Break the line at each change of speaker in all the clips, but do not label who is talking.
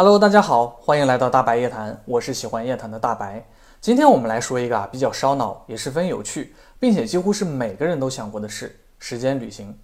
Hello，大家好，欢迎来到大白夜谈，我是喜欢夜谈的大白。今天我们来说一个啊比较烧脑，也十分有趣，并且几乎是每个人都想过的事——时间旅行。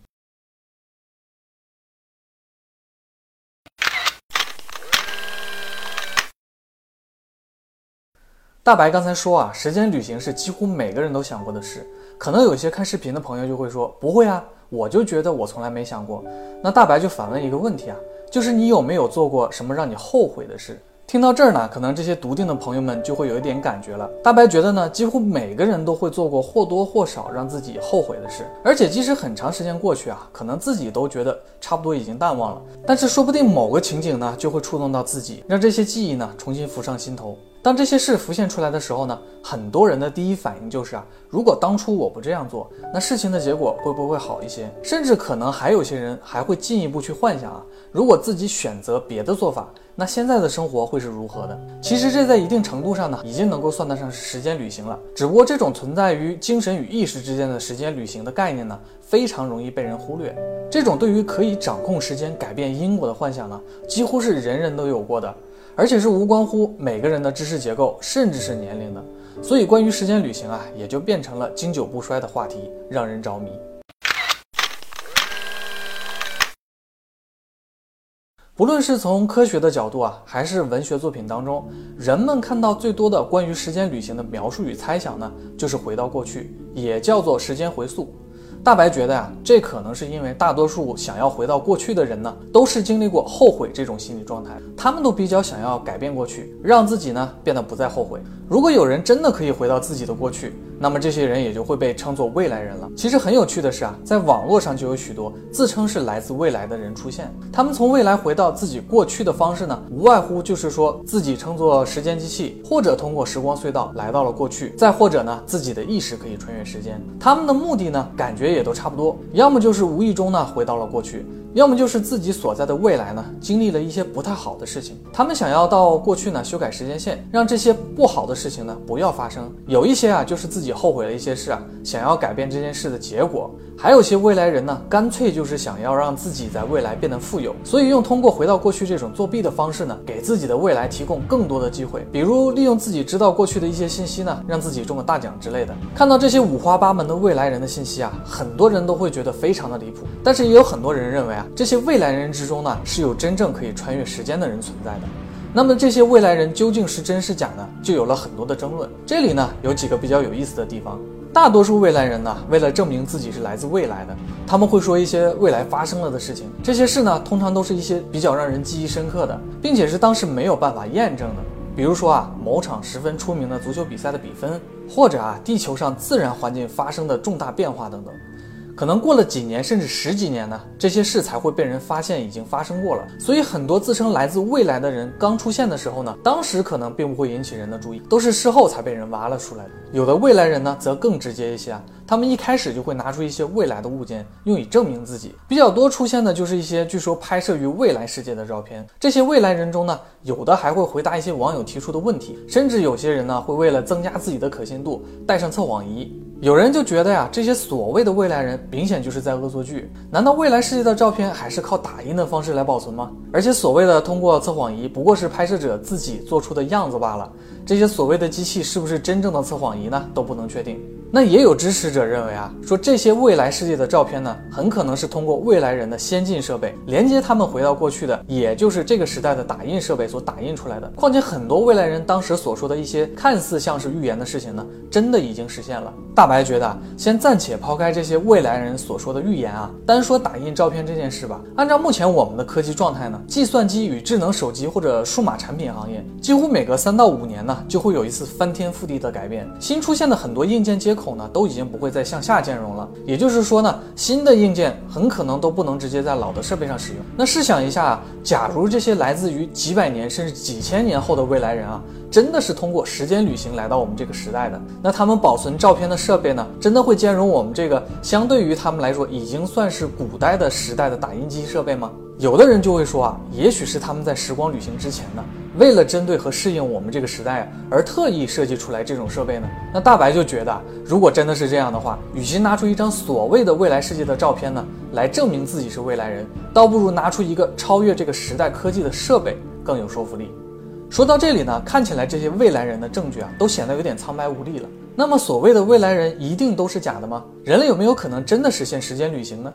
大白刚才说啊，时间旅行是几乎每个人都想过的事。可能有些看视频的朋友就会说，不会啊，我就觉得我从来没想过。那大白就反问一个问题啊，就是你有没有做过什么让你后悔的事？听到这儿呢，可能这些笃定的朋友们就会有一点感觉了。大白觉得呢，几乎每个人都会做过或多或少让自己后悔的事，而且即使很长时间过去啊，可能自己都觉得差不多已经淡忘了，但是说不定某个情景呢，就会触动到自己，让这些记忆呢重新浮上心头。当这些事浮现出来的时候呢，很多人的第一反应就是啊，如果当初我不这样做，那事情的结果会不会好一些？甚至可能还有些人还会进一步去幻想啊，如果自己选择别的做法，那现在的生活会是如何的？其实这在一定程度上呢，已经能够算得上是时间旅行了。只不过这种存在于精神与意识之间的时间旅行的概念呢，非常容易被人忽略。这种对于可以掌控时间、改变因果的幻想呢，几乎是人人都有过的。而且是无关乎每个人的知识结构，甚至是年龄的，所以关于时间旅行啊，也就变成了经久不衰的话题，让人着迷。不论是从科学的角度啊，还是文学作品当中，人们看到最多的关于时间旅行的描述与猜想呢，就是回到过去，也叫做时间回溯。大白觉得呀，这可能是因为大多数想要回到过去的人呢，都是经历过后悔这种心理状态，他们都比较想要改变过去，让自己呢变得不再后悔。如果有人真的可以回到自己的过去，那么这些人也就会被称作未来人了。其实很有趣的是啊，在网络上就有许多自称是来自未来的人出现，他们从未来回到自己过去的方式呢，无外乎就是说自己称作时间机器，或者通过时光隧道来到了过去，再或者呢，自己的意识可以穿越时间。他们的目的呢，感觉也都差不多，要么就是无意中呢回到了过去。要么就是自己所在的未来呢，经历了一些不太好的事情，他们想要到过去呢修改时间线，让这些不好的事情呢不要发生。有一些啊，就是自己后悔了一些事啊，想要改变这件事的结果。还有些未来人呢，干脆就是想要让自己在未来变得富有，所以用通过回到过去这种作弊的方式呢，给自己的未来提供更多的机会，比如利用自己知道过去的一些信息呢，让自己中个大奖之类的。看到这些五花八门的未来人的信息啊，很多人都会觉得非常的离谱，但是也有很多人认为啊，这些未来人之中呢，是有真正可以穿越时间的人存在的。那么这些未来人究竟是真是假呢？就有了很多的争论。这里呢，有几个比较有意思的地方。大多数未来人呢，为了证明自己是来自未来的，他们会说一些未来发生了的事情。这些事呢，通常都是一些比较让人记忆深刻的，并且是当时没有办法验证的。比如说啊，某场十分出名的足球比赛的比分，或者啊，地球上自然环境发生的重大变化等等。可能过了几年，甚至十几年呢，这些事才会被人发现已经发生过了。所以很多自称来自未来的人刚出现的时候呢，当时可能并不会引起人的注意，都是事后才被人挖了出来的。有的未来人呢，则更直接一些啊，他们一开始就会拿出一些未来的物件，用以证明自己。比较多出现的就是一些据说拍摄于未来世界的照片。这些未来人中呢，有的还会回答一些网友提出的问题，甚至有些人呢，会为了增加自己的可信度，带上测谎仪。有人就觉得呀，这些所谓的未来人明显就是在恶作剧。难道未来世界的照片还是靠打印的方式来保存吗？而且所谓的通过测谎仪，不过是拍摄者自己做出的样子罢了。这些所谓的机器是不是真正的测谎仪呢？都不能确定。那也有支持者认为啊，说这些未来世界的照片呢，很可能是通过未来人的先进设备连接他们回到过去的，也就是这个时代的打印设备所打印出来的。况且很多未来人当时所说的一些看似像是预言的事情呢，真的已经实现了。大大白觉得，先暂且抛开这些未来人所说的预言啊，单说打印照片这件事吧。按照目前我们的科技状态呢，计算机与智能手机或者数码产品行业，几乎每隔三到五年呢，就会有一次翻天覆地的改变。新出现的很多硬件接。口呢都已经不会再向下兼容了，也就是说呢，新的硬件很可能都不能直接在老的设备上使用。那试想一下，假如这些来自于几百年甚至几千年后的未来人啊，真的是通过时间旅行来到我们这个时代的，那他们保存照片的设设备呢，真的会兼容我们这个相对于他们来说已经算是古代的时代的打印机设备吗？有的人就会说啊，也许是他们在时光旅行之前呢。为了针对和适应我们这个时代而特意设计出来这种设备呢？那大白就觉得，如果真的是这样的话，与其拿出一张所谓的未来世界的照片呢，来证明自己是未来人，倒不如拿出一个超越这个时代科技的设备，更有说服力。说到这里呢，看起来这些未来人的证据啊，都显得有点苍白无力了。那么所谓的未来人一定都是假的吗？人类有没有可能真的实现时间旅行呢？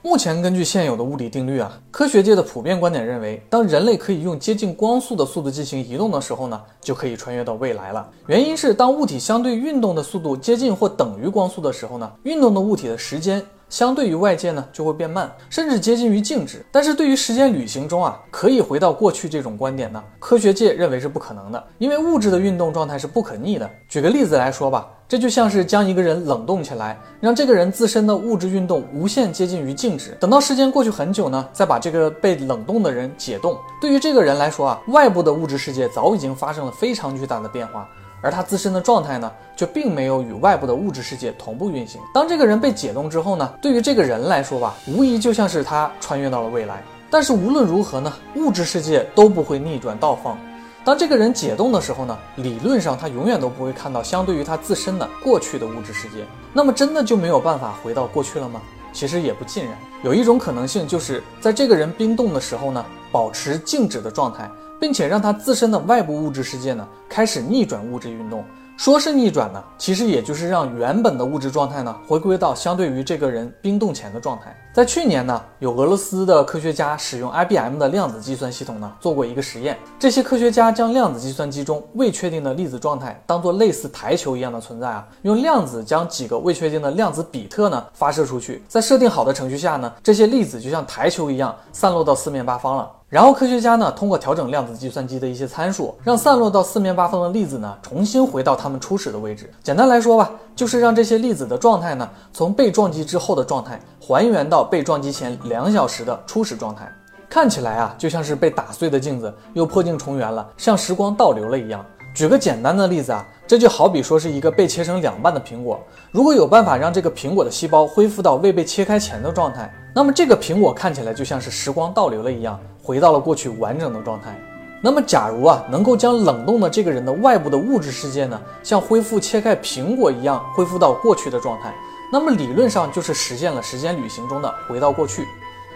目前根据现有的物理定律啊，科学界的普遍观点认为，当人类可以用接近光速的速度进行移动的时候呢，就可以穿越到未来了。原因是当物体相对运动的速度接近或等于光速的时候呢，运动的物体的时间。相对于外界呢，就会变慢，甚至接近于静止。但是对于时间旅行中啊，可以回到过去这种观点呢，科学界认为是不可能的，因为物质的运动状态是不可逆的。举个例子来说吧，这就像是将一个人冷冻起来，让这个人自身的物质运动无限接近于静止，等到时间过去很久呢，再把这个被冷冻的人解冻。对于这个人来说啊，外部的物质世界早已经发生了非常巨大的变化。而他自身的状态呢，却并没有与外部的物质世界同步运行。当这个人被解冻之后呢，对于这个人来说吧，无疑就像是他穿越到了未来。但是无论如何呢，物质世界都不会逆转倒放。当这个人解冻的时候呢，理论上他永远都不会看到相对于他自身的过去的物质世界。那么真的就没有办法回到过去了吗？其实也不尽然。有一种可能性，就是在这个人冰冻的时候呢，保持静止的状态。并且让它自身的外部物质世界呢开始逆转物质运动。说是逆转呢，其实也就是让原本的物质状态呢回归到相对于这个人冰冻前的状态。在去年呢，有俄罗斯的科学家使用 IBM 的量子计算系统呢做过一个实验。这些科学家将量子计算机中未确定的粒子状态当做类似台球一样的存在啊，用量子将几个未确定的量子比特呢发射出去，在设定好的程序下呢，这些粒子就像台球一样散落到四面八方了。然后科学家呢，通过调整量子计算机的一些参数，让散落到四面八方的粒子呢，重新回到它们初始的位置。简单来说吧，就是让这些粒子的状态呢，从被撞击之后的状态还原到被撞击前两小时的初始状态。看起来啊，就像是被打碎的镜子又破镜重圆了，像时光倒流了一样。举个简单的例子啊，这就好比说是一个被切成两半的苹果，如果有办法让这个苹果的细胞恢复到未被切开前的状态，那么这个苹果看起来就像是时光倒流了一样，回到了过去完整的状态。那么假如啊，能够将冷冻的这个人的外部的物质世界呢，像恢复切开苹果一样恢复到过去的状态，那么理论上就是实现了时间旅行中的回到过去。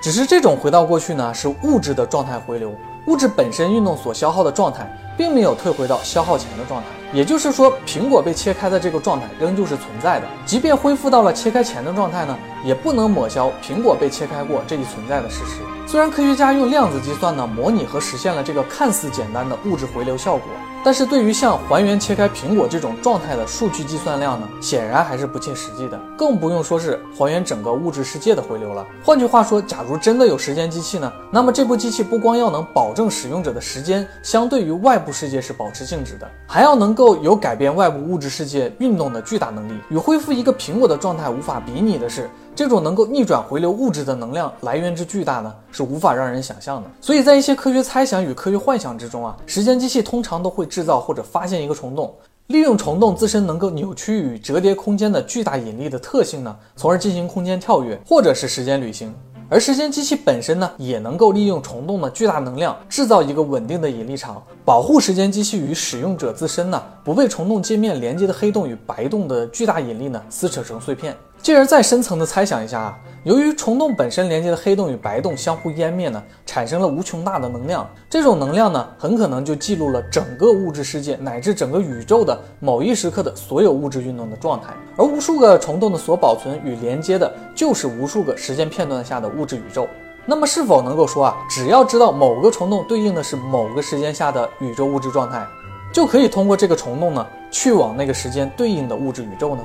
只是这种回到过去呢，是物质的状态回流，物质本身运动所消耗的状态。并没有退回到消耗前的状态，也就是说，苹果被切开的这个状态仍旧是存在的。即便恢复到了切开前的状态呢，也不能抹消苹果被切开过这一存在的事实。虽然科学家用量子计算呢模拟和实现了这个看似简单的物质回流效果。但是对于像还原切开苹果这种状态的数据计算量呢，显然还是不切实际的，更不用说是还原整个物质世界的回流了。换句话说，假如真的有时间机器呢，那么这部机器不光要能保证使用者的时间相对于外部世界是保持静止的，还要能够有改变外部物质世界运动的巨大能力。与恢复一个苹果的状态无法比拟的是。这种能够逆转回流物质的能量来源之巨大呢，是无法让人想象的。所以在一些科学猜想与科学幻想之中啊，时间机器通常都会制造或者发现一个虫洞，利用虫洞自身能够扭曲与折叠空间的巨大引力的特性呢，从而进行空间跳跃或者是时间旅行。而时间机器本身呢，也能够利用虫洞的巨大能量制造一个稳定的引力场，保护时间机器与使用者自身呢，不被虫洞界面连接的黑洞与白洞的巨大引力呢撕扯成碎片。进而再深层的猜想一下啊，由于虫洞本身连接的黑洞与白洞相互湮灭呢，产生了无穷大的能量。这种能量呢，很可能就记录了整个物质世界乃至整个宇宙的某一时刻的所有物质运动的状态。而无数个虫洞的所保存与连接的，就是无数个时间片段下的物质宇宙。那么，是否能够说啊，只要知道某个虫洞对应的是某个时间下的宇宙物质状态，就可以通过这个虫洞呢，去往那个时间对应的物质宇宙呢？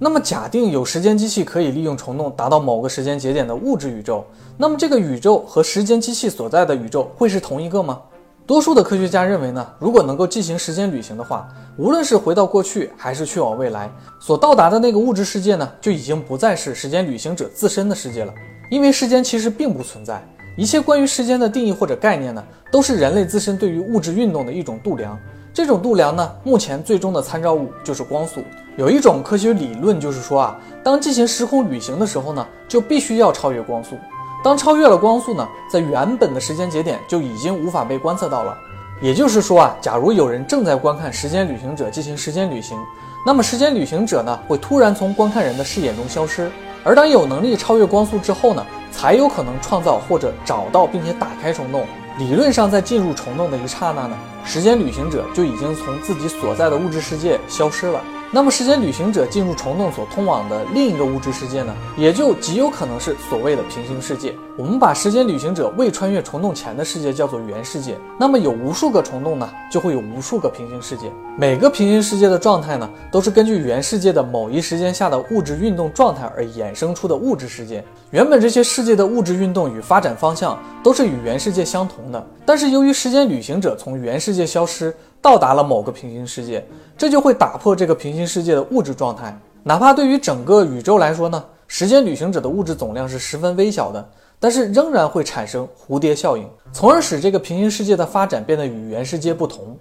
那么，假定有时间机器可以利用虫洞达到某个时间节点的物质宇宙，那么这个宇宙和时间机器所在的宇宙会是同一个吗？多数的科学家认为呢，如果能够进行时间旅行的话，无论是回到过去还是去往未来，所到达的那个物质世界呢，就已经不再是时间旅行者自身的世界了，因为时间其实并不存在，一切关于时间的定义或者概念呢，都是人类自身对于物质运动的一种度量。这种度量呢，目前最终的参照物就是光速。有一种科学理论就是说啊，当进行时空旅行的时候呢，就必须要超越光速。当超越了光速呢，在原本的时间节点就已经无法被观测到了。也就是说啊，假如有人正在观看时间旅行者进行时间旅行，那么时间旅行者呢会突然从观看人的视野中消失，而当有能力超越光速之后呢，才有可能创造或者找到并且打开虫洞。理论上，在进入虫洞的一刹那呢，时间旅行者就已经从自己所在的物质世界消失了。那么，时间旅行者进入虫洞所通往的另一个物质世界呢，也就极有可能是所谓的平行世界。我们把时间旅行者未穿越虫洞前的世界叫做原世界。那么，有无数个虫洞呢，就会有无数个平行世界。每个平行世界的状态呢，都是根据原世界的某一时间下的物质运动状态而衍生出的物质世界。原本这些世界的物质运动与发展方向都是与原世界相同的，但是由于时间旅行者从原世界消失。到达了某个平行世界，这就会打破这个平行世界的物质状态。哪怕对于整个宇宙来说呢，时间旅行者的物质总量是十分微小的，但是仍然会产生蝴蝶效应，从而使这个平行世界的发展变得与原世界不同。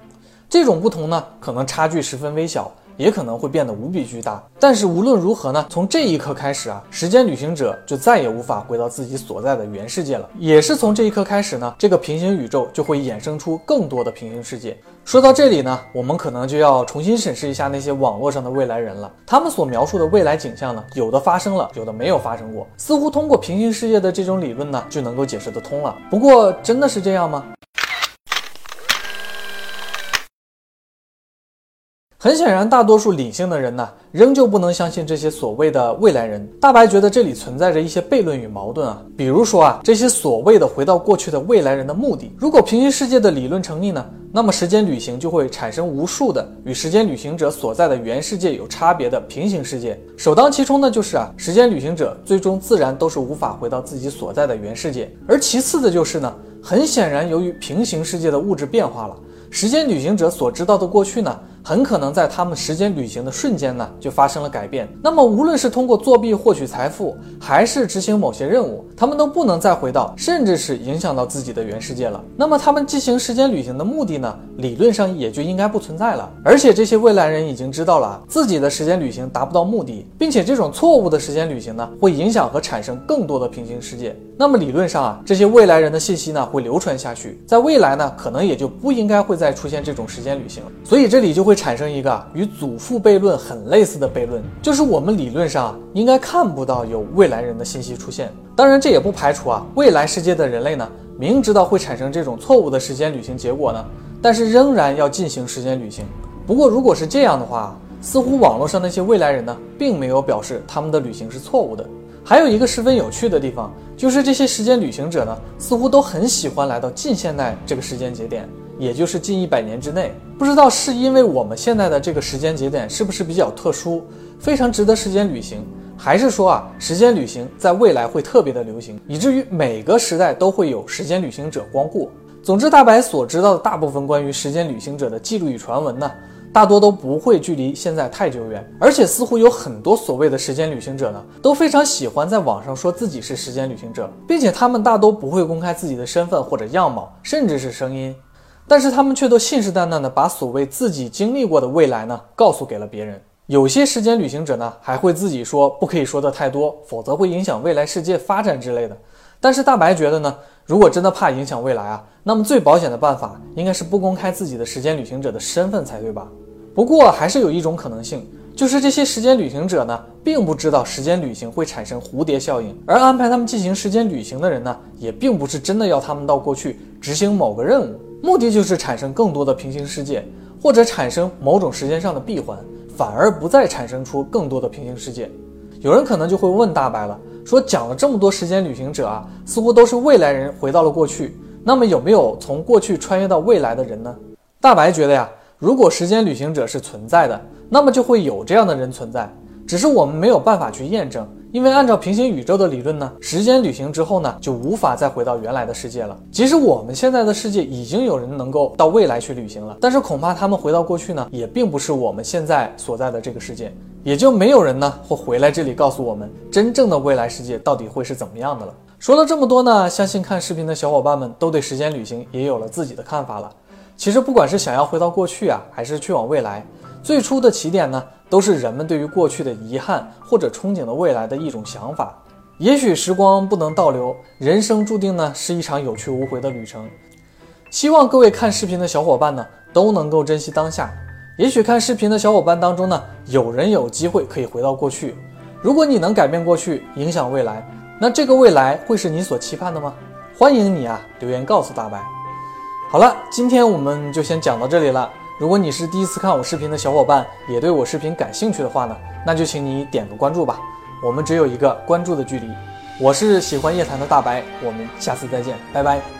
这种不同呢，可能差距十分微小。也可能会变得无比巨大，但是无论如何呢？从这一刻开始啊，时间旅行者就再也无法回到自己所在的原世界了。也是从这一刻开始呢，这个平行宇宙就会衍生出更多的平行世界。说到这里呢，我们可能就要重新审视一下那些网络上的未来人了。他们所描述的未来景象呢，有的发生了，有的没有发生过。似乎通过平行世界的这种理论呢，就能够解释得通了。不过，真的是这样吗？很显然，大多数理性的人呢，仍旧不能相信这些所谓的未来人。大白觉得这里存在着一些悖论与矛盾啊，比如说啊，这些所谓的回到过去的未来人的目的，如果平行世界的理论成立呢，那么时间旅行就会产生无数的与时间旅行者所在的原世界有差别的平行世界。首当其冲的就是啊，时间旅行者最终自然都是无法回到自己所在的原世界。而其次的就是呢，很显然，由于平行世界的物质变化了，时间旅行者所知道的过去呢。很可能在他们时间旅行的瞬间呢，就发生了改变。那么，无论是通过作弊获取财富，还是执行某些任务，他们都不能再回到，甚至是影响到自己的原世界了。那么，他们进行时间旅行的目的呢？理论上也就应该不存在了。而且，这些未来人已经知道了自己的时间旅行达不到目的，并且这种错误的时间旅行呢，会影响和产生更多的平行世界。那么，理论上啊，这些未来人的信息呢，会流传下去，在未来呢，可能也就不应该会再出现这种时间旅行了。所以，这里就会。产生一个与祖父悖论很类似的悖论，就是我们理论上应该看不到有未来人的信息出现。当然，这也不排除啊，未来世界的人类呢，明知道会产生这种错误的时间旅行结果呢，但是仍然要进行时间旅行。不过，如果是这样的话，似乎网络上那些未来人呢，并没有表示他们的旅行是错误的。还有一个十分有趣的地方，就是这些时间旅行者呢，似乎都很喜欢来到近现代这个时间节点。也就是近一百年之内，不知道是因为我们现在的这个时间节点是不是比较特殊，非常值得时间旅行，还是说啊，时间旅行在未来会特别的流行，以至于每个时代都会有时间旅行者光顾。总之，大白所知道的大部分关于时间旅行者的记录与传闻呢，大多都不会距离现在太久远，而且似乎有很多所谓的时间旅行者呢，都非常喜欢在网上说自己是时间旅行者，并且他们大都不会公开自己的身份或者样貌，甚至是声音。但是他们却都信誓旦旦地把所谓自己经历过的未来呢，告诉给了别人。有些时间旅行者呢，还会自己说不可以说的太多，否则会影响未来世界发展之类的。但是大白觉得呢，如果真的怕影响未来啊，那么最保险的办法应该是不公开自己的时间旅行者的身份才对吧？不过还是有一种可能性，就是这些时间旅行者呢，并不知道时间旅行会产生蝴蝶效应，而安排他们进行时间旅行的人呢，也并不是真的要他们到过去执行某个任务。目的就是产生更多的平行世界，或者产生某种时间上的闭环，反而不再产生出更多的平行世界。有人可能就会问大白了，说讲了这么多时间旅行者啊，似乎都是未来人回到了过去，那么有没有从过去穿越到未来的人呢？大白觉得呀，如果时间旅行者是存在的，那么就会有这样的人存在，只是我们没有办法去验证。因为按照平行宇宙的理论呢，时间旅行之后呢，就无法再回到原来的世界了。即使我们现在的世界已经有人能够到未来去旅行了，但是恐怕他们回到过去呢，也并不是我们现在所在的这个世界，也就没有人呢会回来这里告诉我们真正的未来世界到底会是怎么样的了。说了这么多呢，相信看视频的小伙伴们都对时间旅行也有了自己的看法了。其实不管是想要回到过去啊，还是去往未来。最初的起点呢，都是人们对于过去的遗憾或者憧憬的未来的一种想法。也许时光不能倒流，人生注定呢是一场有去无回的旅程。希望各位看视频的小伙伴呢都能够珍惜当下。也许看视频的小伙伴当中呢，有人有机会可以回到过去。如果你能改变过去，影响未来，那这个未来会是你所期盼的吗？欢迎你啊，留言告诉大白。好了，今天我们就先讲到这里了。如果你是第一次看我视频的小伙伴，也对我视频感兴趣的话呢，那就请你点个关注吧。我们只有一个关注的距离。我是喜欢夜谈的大白，我们下次再见，拜拜。